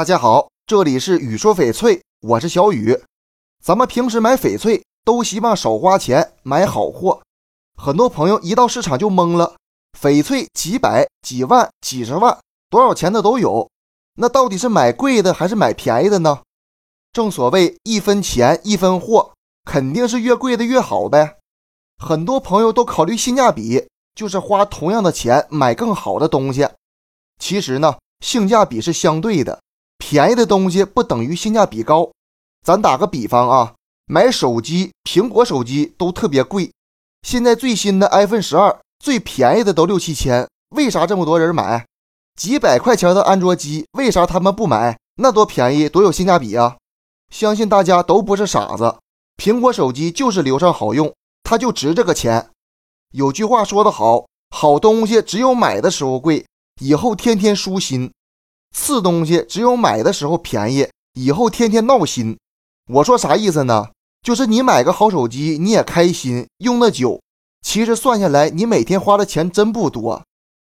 大家好，这里是雨说翡翠，我是小雨。咱们平时买翡翠都希望少花钱买好货，很多朋友一到市场就懵了，翡翠几百、几万、几十万，多少钱的都有，那到底是买贵的还是买便宜的呢？正所谓一分钱一分货，肯定是越贵的越好呗。很多朋友都考虑性价比，就是花同样的钱买更好的东西。其实呢，性价比是相对的。便宜的东西不等于性价比高。咱打个比方啊，买手机，苹果手机都特别贵。现在最新的 iPhone 十二，最便宜的都六七千，为啥这么多人买？几百块钱的安卓机，为啥他们不买？那多便宜，多有性价比啊！相信大家都不是傻子，苹果手机就是流畅好用，它就值这个钱。有句话说得好，好东西只有买的时候贵，以后天天舒心。次东西只有买的时候便宜，以后天天闹心。我说啥意思呢？就是你买个好手机，你也开心，用的久。其实算下来，你每天花的钱真不多。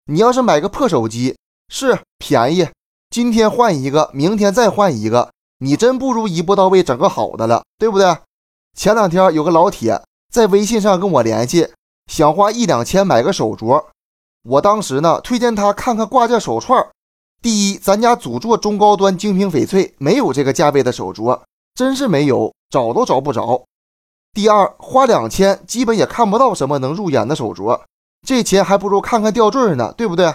你要是买个破手机，是便宜，今天换一个，明天再换一个，你真不如一步到位整个好的了，对不对？前两天有个老铁在微信上跟我联系，想花一两千买个手镯。我当时呢，推荐他看看挂件手串。第一，咱家主做中高端精品翡翠，没有这个价位的手镯，真是没有，找都找不着。第二，花两千，基本也看不到什么能入眼的手镯，这钱还不如看看吊坠呢，对不对？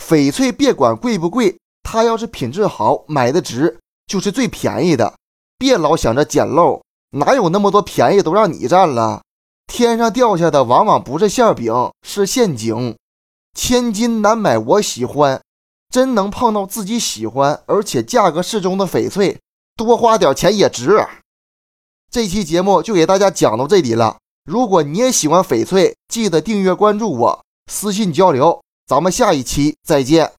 翡翠别管贵不贵，它要是品质好，买的值，就是最便宜的。别老想着捡漏，哪有那么多便宜都让你占了？天上掉下的往往不是馅饼，是陷阱。千金难买我喜欢。真能碰到自己喜欢而且价格适中的翡翠，多花点钱也值。这期节目就给大家讲到这里了。如果你也喜欢翡翠，记得订阅关注我，私信交流。咱们下一期再见。